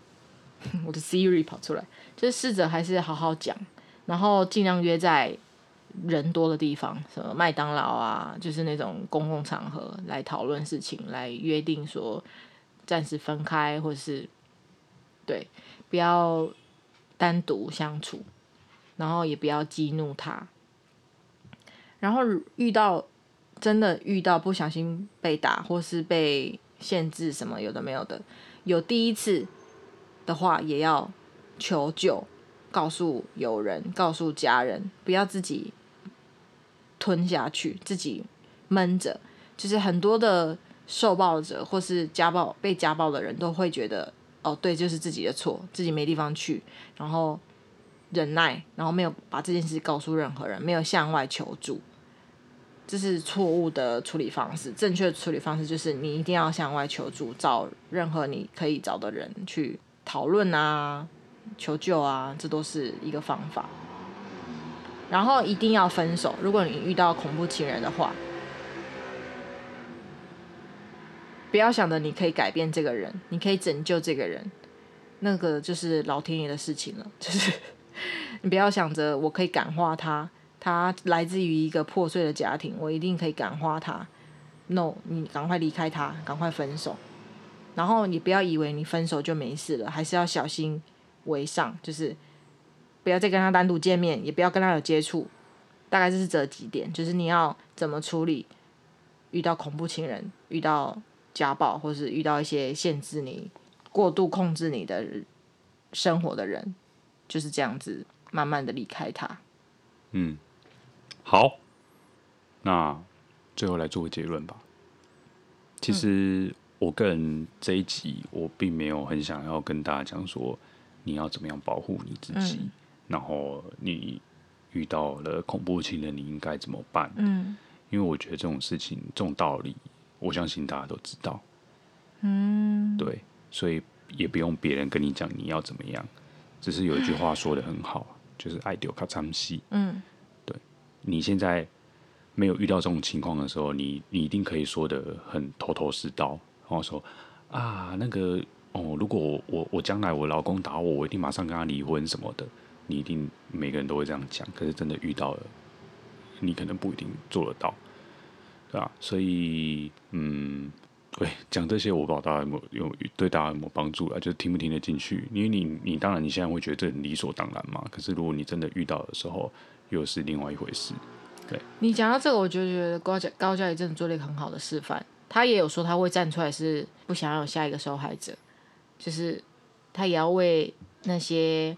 我的 Siri 跑出来，就是试着还是好好讲，然后尽量约在人多的地方，什么麦当劳啊，就是那种公共场合来讨论事情，来约定说暂时分开，或是对，不要单独相处，然后也不要激怒他。然后遇到真的遇到不小心被打或是被限制什么有的没有的，有第一次的话也要求救，告诉友人，告诉家人，不要自己吞下去，自己闷着。就是很多的受暴者或是家暴被家暴的人都会觉得，哦，对，就是自己的错，自己没地方去，然后忍耐，然后没有把这件事告诉任何人，没有向外求助。这是错误的处理方式，正确的处理方式就是你一定要向外求助，找任何你可以找的人去讨论啊、求救啊，这都是一个方法。然后一定要分手，如果你遇到恐怖情人的话，不要想着你可以改变这个人，你可以拯救这个人，那个就是老天爷的事情了。就是 你不要想着我可以感化他。他来自于一个破碎的家庭，我一定可以感化他。No，你赶快离开他，赶快分手。然后你不要以为你分手就没事了，还是要小心为上，就是不要再跟他单独见面，也不要跟他有接触。大概就是这几点，就是你要怎么处理遇到恐怖情人、遇到家暴，或是遇到一些限制你、过度控制你的生活的人，就是这样子，慢慢的离开他。嗯。好，那最后来做个结论吧。其实我个人这一集我并没有很想要跟大家讲说你要怎么样保护你自己，嗯，然后你遇到了恐怖情人你应该怎么办？嗯，因为我觉得这种事情这种道理，我相信大家都知道。嗯，对，所以也不用别人跟你讲你要怎么样。只是有一句话说的很好，就是爱丢卡参西。嗯。对你现在没有遇到这种情况的时候，你你一定可以说的很头头是道，然后说啊，那个哦，如果我我我将来我老公打我，我一定马上跟他离婚什么的。你一定每个人都会这样讲，可是真的遇到了，你可能不一定做得到，对吧？所以嗯，对，讲这些我不知道大家有没有有对大家有没有帮助啊？就听不听得进去？因为你你当然你现在会觉得这很理所当然嘛，可是如果你真的遇到的时候，又是另外一回事，对。你讲到这个，我就觉得高嘉高嘉也真的做了一个很好的示范。他也有说他会站出来，是不想要有下一个受害者，就是他也要为那些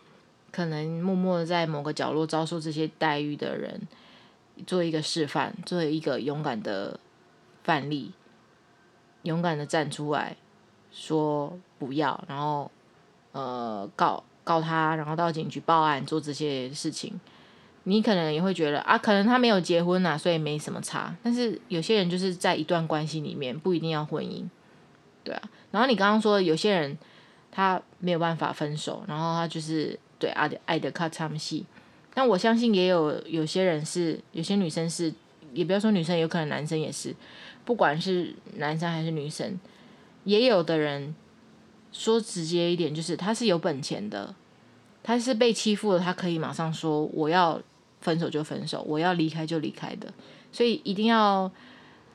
可能默默的在某个角落遭受这些待遇的人做一个示范，做一个勇敢的范例，勇敢的站出来说不要，然后呃告告他，然后到警局报案做这些事情。你可能也会觉得啊，可能他没有结婚呐、啊，所以没什么差。但是有些人就是在一段关系里面，不一定要婚姻，对啊。然后你刚刚说有些人他没有办法分手，然后他就是对，爱的爱的卡惨死。但我相信也有有些人是，有些女生是，也不要说女生，有可能男生也是，不管是男生还是女生，也有的人说直接一点，就是他是有本钱的，他是被欺负了，他可以马上说我要分手就分手，我要离开就离开的，所以一定要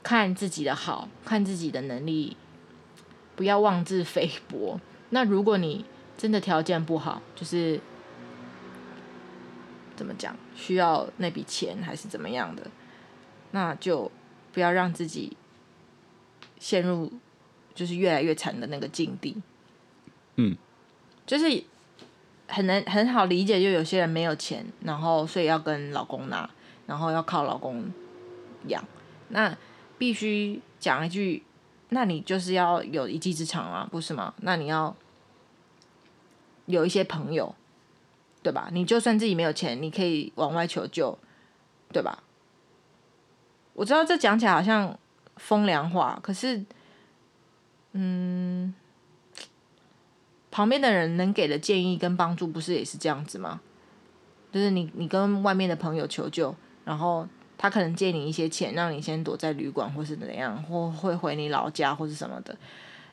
看自己的好，看自己的能力，不要妄自菲薄。那如果你真的条件不好，就是。怎么讲？需要那笔钱还是怎么样的？那就不要让自己陷入就是越来越惨的那个境地。嗯，就是很难很好理解，就有些人没有钱，然后所以要跟老公拿，然后要靠老公养。那必须讲一句，那你就是要有一技之长啊，不是吗？那你要有一些朋友。对吧？你就算自己没有钱，你可以往外求救，对吧？我知道这讲起来好像风凉话，可是，嗯，旁边的人能给的建议跟帮助，不是也是这样子吗？就是你你跟外面的朋友求救，然后他可能借你一些钱，让你先躲在旅馆或是怎样，或会回你老家或是什么的。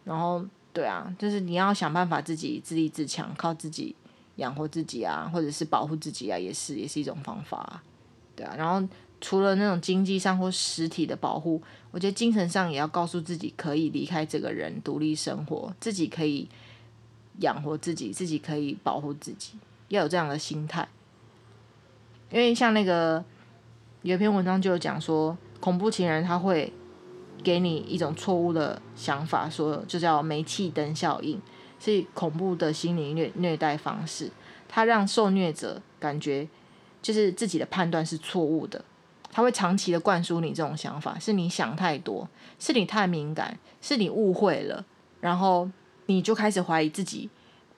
然后，对啊，就是你要想办法自己自立自强，靠自己。养活自己啊，或者是保护自己啊，也是也是一种方法啊，对啊。然后除了那种经济上或实体的保护，我觉得精神上也要告诉自己可以离开这个人，独立生活，自己可以养活自己，自己可以保护自己，要有这样的心态。因为像那个有一篇文章就有讲说，恐怖情人他会给你一种错误的想法，说就叫煤气灯效应。是恐怖的心理虐虐待方式，他让受虐者感觉就是自己的判断是错误的，他会长期的灌输你这种想法，是你想太多，是你太敏感，是你误会了，然后你就开始怀疑自己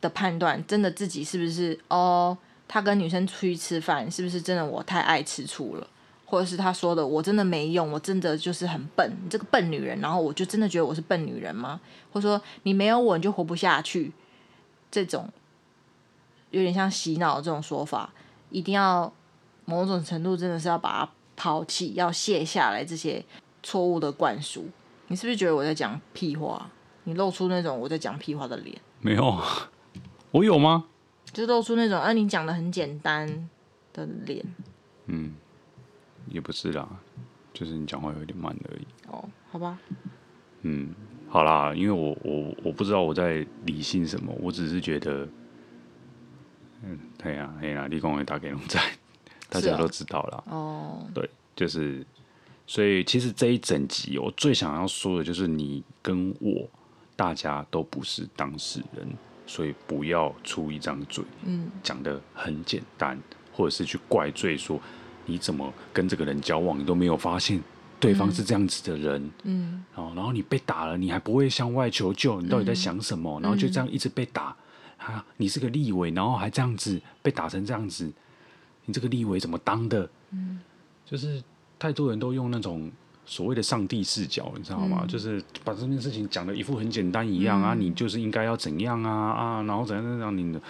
的判断，真的自己是不是哦？他跟女生出去吃饭，是不是真的我太爱吃醋了？或者是他说的，我真的没用，我真的就是很笨，你这个笨女人，然后我就真的觉得我是笨女人吗？或者说你没有我你就活不下去，这种有点像洗脑这种说法，一定要某种程度真的是要把抛弃，要卸下来这些错误的灌输。你是不是觉得我在讲屁话？你露出那种我在讲屁话的脸？没有，我有吗？就露出那种啊，你讲的很简单的脸。嗯。也不是啦，就是你讲话有点慢而已。哦，好吧。嗯，好啦，因为我我我不知道我在理性什么，我只是觉得，嗯，对呀，哎呀，立功会打给龙仔，大家都知道了。哦，对，就是，所以其实这一整集我最想要说的就是，你跟我大家都不是当事人，所以不要出一张嘴，嗯，讲的很简单，或者是去怪罪说。你怎么跟这个人交往，你都没有发现对方是这样子的人，嗯，然后你被打了，你还不会向外求救，你到底在想什么？嗯、然后就这样一直被打，啊，你是个立委，然后还这样子被打成这样子，你这个立委怎么当的？嗯，就是太多人都用那种所谓的上帝视角，你知道吗？嗯、就是把这件事情讲的一副很简单一样啊，嗯、你就是应该要怎样啊啊，然后怎样怎样，你的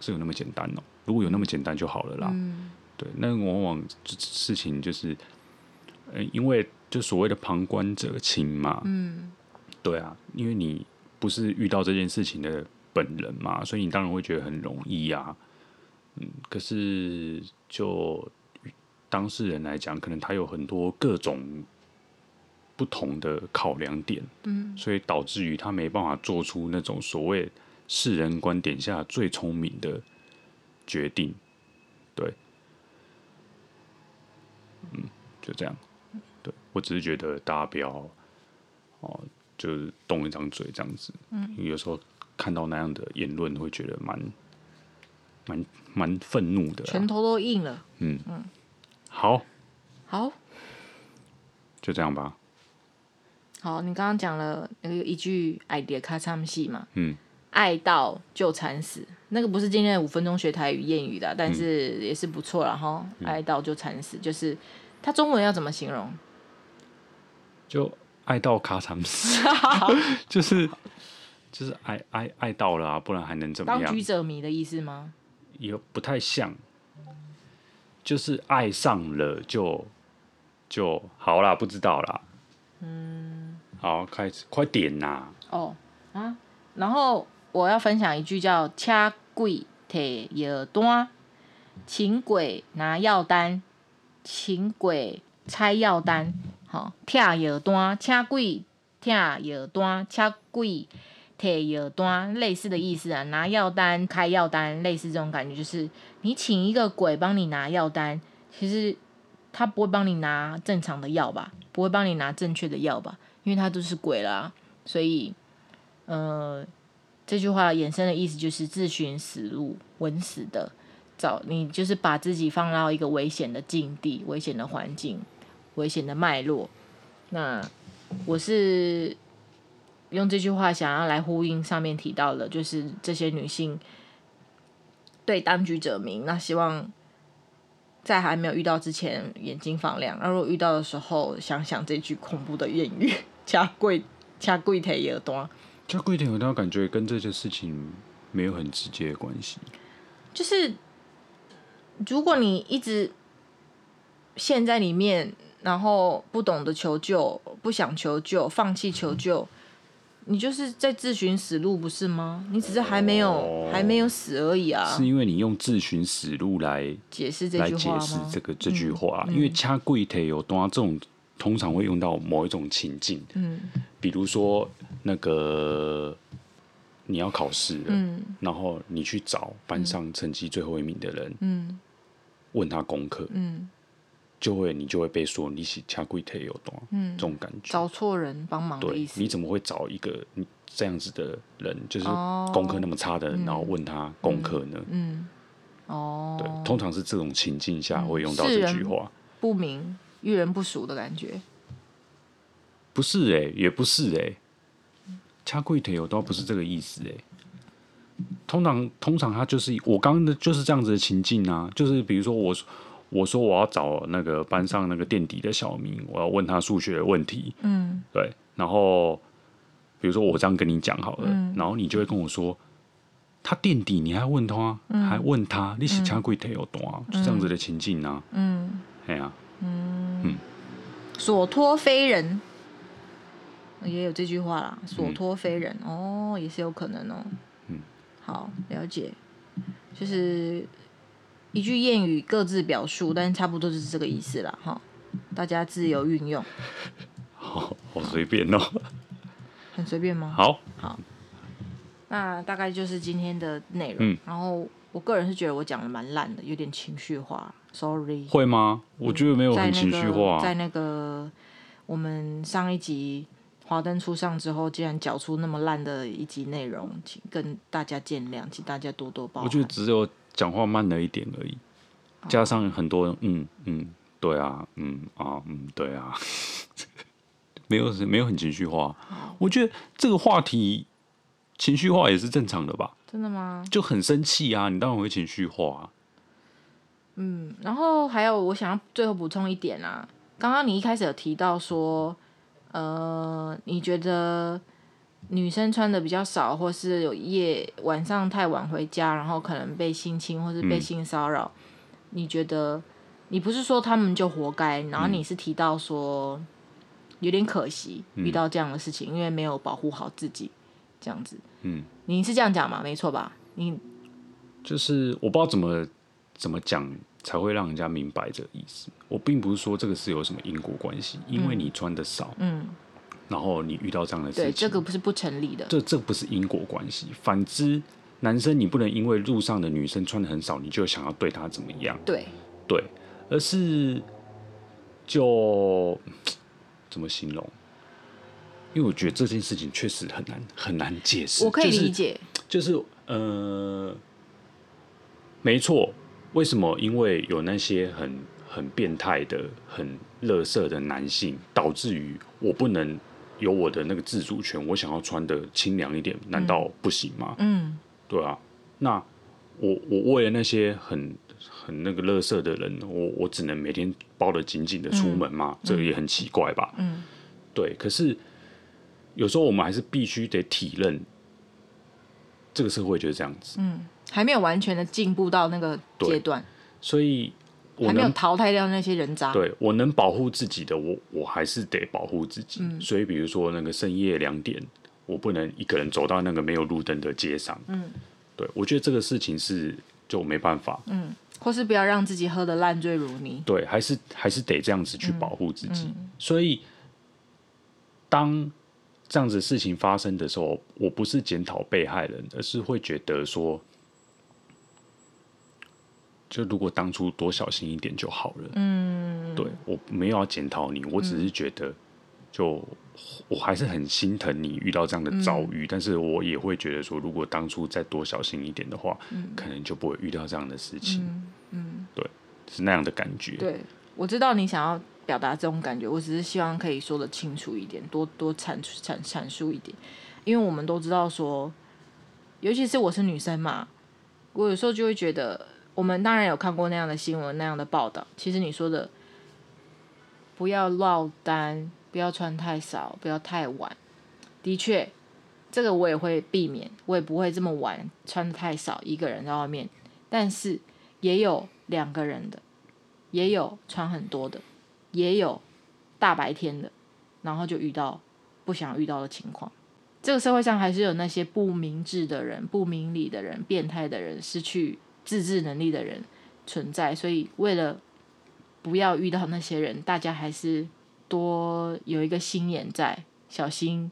是有那么简单哦？如果有那么简单就好了啦。嗯对，那往往事情就是，呃，因为就所谓的旁观者清嘛，嗯，对啊，因为你不是遇到这件事情的本人嘛，所以你当然会觉得很容易呀，啊，嗯，可是就当事人来讲，可能他有很多各种不同的考量点，嗯，所以导致于他没办法做出那种所谓世人观点下最聪明的决定，对。嗯，就这样。对，我只是觉得大家不要哦，就是动一张嘴这样子。嗯，有时候看到那样的言论，会觉得蛮蛮蛮愤怒的，拳头都硬了。嗯嗯，好，好，就这样吧。好，你刚刚讲了那个一句 idea 卡唱戏嘛？嗯。爱到就惨死，那个不是今天的五分钟学台语谚语的，但是也是不错了哈。嗯、爱到就惨死，就是它中文要怎么形容？就爱到卡惨死，就是就是爱爱爱到了啊，不然还能怎么样？当局者迷的意思吗？也不太像，就是爱上了就就好啦，不知道啦。嗯，好，开始，快点呐！哦啊，然后我要分享一句叫“掐鬼铁药单”，请鬼拿药单，请鬼拆药单。好，拆药单，掐鬼拆药单，掐柜。贴药单类似的意思啊，拿药单、开药单，类似这种感觉，就是你请一个鬼帮你拿药单，其实他不会帮你拿正常的药吧，不会帮你拿正确的药吧，因为他都是鬼啦，所以，呃，这句话衍生的意思就是自寻死路，稳死的，找你就是把自己放到一个危险的境地、危险的环境、危险的脉络。那我是。用这句话想要来呼应上面提到的，就是这些女性对当局者迷。那希望在还没有遇到之前眼睛放亮，那如果遇到的时候，想想这句恐怖的谚语：掐柜掐柜铁药单。掐柜铁药单，感觉跟这件事情没有很直接的关系。就是如果你一直陷在里面，然后不懂得求救，不想求救，放弃求救。你就是在自寻死路，不是吗？你只是还没有、哦、还没有死而已啊！是因为你用自寻死路来解释这句话吗？来解释这个这句话，嗯、因为掐柜铁药单这种通常会用到某一种情境，嗯，比如说那个你要考试了，嗯，然后你去找班上成绩最后一名的人，嗯，问他功课，嗯。就会你就会被说你是掐柜铁药单，嗯，这种感觉找错人帮忙的意思。对，你怎么会找一个这样子的人，就是功课那么差的人，哦、然后问他功课呢？嗯，嗯哦，对，通常是这种情境下会用到这句话。不明遇人不淑的感觉，不是哎、欸，也不是哎、欸，掐柜腿有倒不是这个意思哎、欸。通常通常他就是我刚刚的就是这样子的情境啊，就是比如说我。我说我要找那个班上那个垫底的小明，我要问他数学的问题。嗯，对。然后比如说我这样跟你讲好了，嗯、然后你就会跟我说，他垫底你还问他，嗯、还问他，你是掐柜铁药单，嗯、就这样子的情境啊。嗯，哎呀、啊，嗯嗯，所托非人，也有这句话啦。所托非人，嗯、哦，也是有可能哦。嗯，好，了解，就是。一句谚语各自表述，但差不多就是这个意思了哈。大家自由运用。好，好随便哦。很随便吗？好，好。那大概就是今天的内容。嗯。然后我个人是觉得我讲的蛮烂的，有点情绪化，sorry。会吗？我觉得没有很情绪化。在那个我们上一集华灯初上之后，竟然讲出那么烂的一集内容，请跟大家见谅，请大家多多包涵。我觉得只有。讲话慢了一点而已，加上很多嗯嗯，对啊，嗯啊，嗯，对啊，没有没有很情绪化。我觉得这个话题情绪化也是正常的吧？真的吗？就很生气啊，你当然会情绪化啊。嗯，然后还有我想要最后补充一点啊，刚刚你一开始有提到说，呃，你觉得。女生穿的比较少，或是有夜晚上太晚回家，然后可能被性侵或是被性骚扰。嗯、你觉得你不是说他们就活该？然后你是提到说有点可惜遇到这样的事情，嗯、因为没有保护好自己，这样子。嗯，你是这样讲吗？没错吧？你就是我不知道怎么怎么讲才会让人家明白这个意思。我并不是说这个是有什么因果关系，因为你穿的少。嗯。嗯然后你遇到这样的事情，对，这个不是不成立的。这这不是因果关系。反之，男生你不能因为路上的女生穿的很少，你就想要对她怎么样？对对，而是就 怎么形容？因为我觉得这件事情确实很难很难解释。我可以理解，就是、就是、呃，没错。为什么？因为有那些很很变态的、很垃圾的男性，导致于我不能。有我的那个自主权，我想要穿的清凉一点，难道不行吗？嗯，对啊。那我我为了那些很很那个垃圾的人，我我只能每天包得紧紧的出门吗？嗯、这个也很奇怪吧？嗯，对。可是有时候我们还是必须得体认这个社会就是这样子，嗯，还没有完全的进步到那个阶段，所以我还没有淘汰掉那些人渣。对，我能保护自己的，我我还是得保护自己。嗯，所以比如说那个深夜两点，我不能一个人走到那个没有路灯的街上。嗯，对，我觉得这个事情是就没办法。嗯，或是不要让自己喝得烂醉如泥。对，还是还是得这样子去保护自己。嗯，所以当。这样子事情发生的时候，我不是检讨被害人，而是会觉得说，就如果当初多小心一点就好了。嗯，对，我没有要检讨你，我只是觉得，就我还是很心疼你遇到这样的遭遇，嗯，但是我也会觉得说，如果当初再多小心一点的话，嗯，可能就不会遇到这样的事情。嗯，嗯，对，是那样的感觉。对，我知道你想要。表达这种感觉，我只是希望可以说的清楚一点，多多阐阐阐述一点，因为我们都知道说，尤其是我是女生嘛，我有时候就会觉得，我们当然有看过那样的新闻、那样的报道。其实你说的，不要落单，不要穿太少，不要太晚，的确，这个我也会避免，我也不会这么晚穿得太少，一个人在外面。但是也有两个人的，也有穿很多的。也有大白天的，然后就遇到不想遇到的情况。这个社会上还是有那些不明智的人、不明理的人、变态的人、失去自制能力的人存在。所以，为了不要遇到那些人，大家还是多有一个心眼在，小心。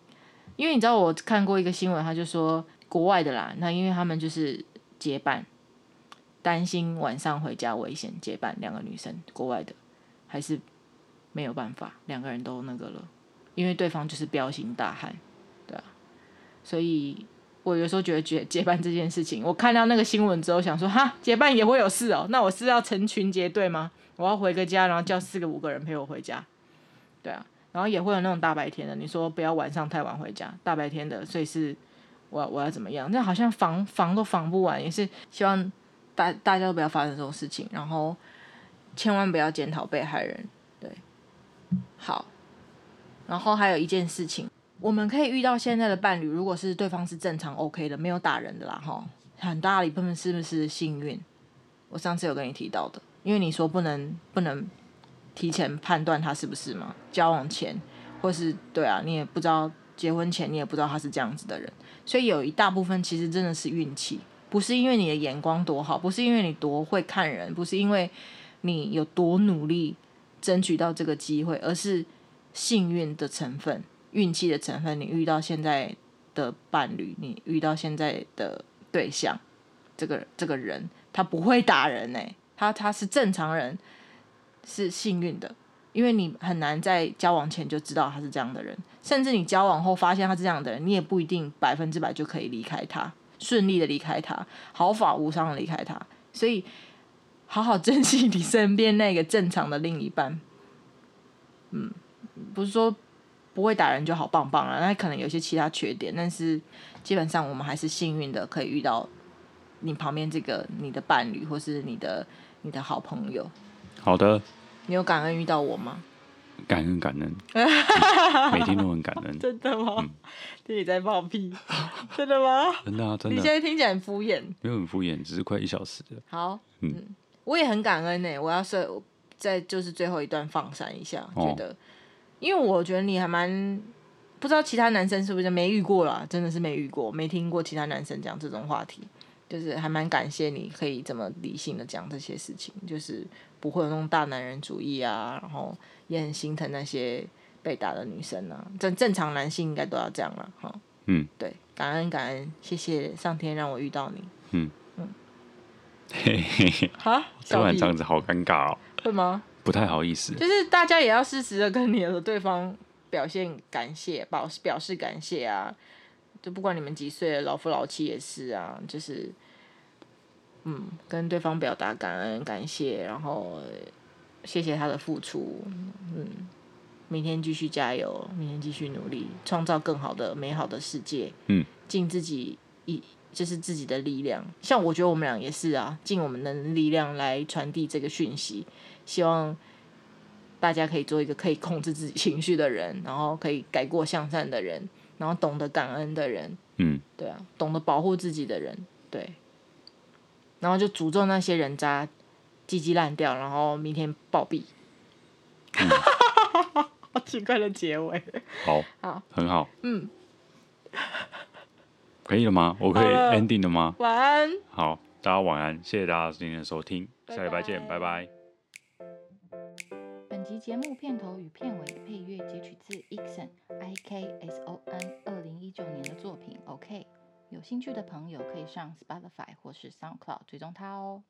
因为你知道，我看过一个新闻，他就说国外的啦，那因为他们就是结伴，担心晚上回家危险，结伴两个女生，国外的还是。没有办法，两个人都那个了，因为对方就是彪形大汉，对啊，所以我有时候觉得结结伴这件事情，我看到那个新闻之后想说，哈，结伴也会有事哦，那我是要成群结队吗？我要回个家，然后叫四个五个人陪我回家，对啊，然后也会有那种大白天的，你说不要晚上太晚回家，大白天的，所以是我我要怎么样？那好像防防都防不完，也是希望大大家都不要发生这种事情，然后千万不要检讨被害人。对好，然后还有一件事情，我们可以遇到现在的伴侣，如果是对方是正常 OK 的，没有打人的啦，哈，很大一部分是不是幸运？我上次有跟你提到的，因为你说不能不能提前判断他是不是嘛，交往前或是对啊，你也不知道结婚前你也不知道他是这样子的人，所以有一大部分其实真的是运气，不是因为你的眼光多好，不是因为你多会看人，不是因为你有多努力。争取到这个机会，而是幸运的成分、运气的成分。你遇到现在的伴侣，你遇到现在的对象，这个这个人他不会打人呢，他他是正常人，是幸运的，因为你很难在交往前就知道他是这样的人，甚至你交往后发现他是这样的人，你也不一定百分之百就可以离开他，顺利的离开他，毫发无伤的离开他，所以。好好珍惜你身边那个正常的另一半，嗯，不是说不会打人就好棒棒了，那可能有些其他缺点，但是基本上我们还是幸运的，可以遇到你旁边这个你的伴侣，或是你的你的好朋友。好的，你有感恩遇到我吗？感恩感恩，每天都很感恩。真的吗？听、嗯、你在放屁，真的吗？真的啊，真的。你现在听起来很敷衍，没有很敷衍，只是快一小时了。好，嗯。嗯我也很感恩呢、欸，我要设在就是最后一段放闪一下，觉得，哦、因为我觉得你还蛮不知道其他男生是不是没遇过啦，真的是没遇过，没听过其他男生讲这种话题，就是还蛮感谢你可以这么理性的讲这些事情，就是不会有那种大男人主义啊，然后也很心疼那些被打的女生啊，正正常男性应该都要这样了哈，嗯，对，感恩感恩，谢谢上天让我遇到你，嗯。嘿嘿嘿，哈，突然这样子好尴尬哦。会吗？不太好意思。就是大家也要适时的跟你的对方表现感谢，表表示感谢啊。就不管你们几岁，老夫老妻也是啊。就是，嗯，跟对方表达感恩感谢，然后谢谢他的付出。嗯，明天继续加油，明天继续努力，创造更好的美好的世界。嗯，尽自己一。就是自己的力量，像我觉得我们俩也是啊，尽我们的力量来传递这个讯息，希望大家可以做一个可以控制自己情绪的人，然后可以改过向善的人，然后懂得感恩的人，嗯，对啊，懂得保护自己的人，对，然后就诅咒那些人渣，鸡鸡烂掉，然后明天暴毙。嗯、好奇怪的结尾。好，好，很好。嗯，可以了吗？我可以 ending 了吗？晚安。好，大家晚安，谢谢大家今天的收听，下礼拜见，拜拜。节目片头与片尾的配乐截取自 Ikson I K S O N 二零一九年的作品。OK，有兴趣的朋友可以上 Spotify 或是 SoundCloud 追踪他哦。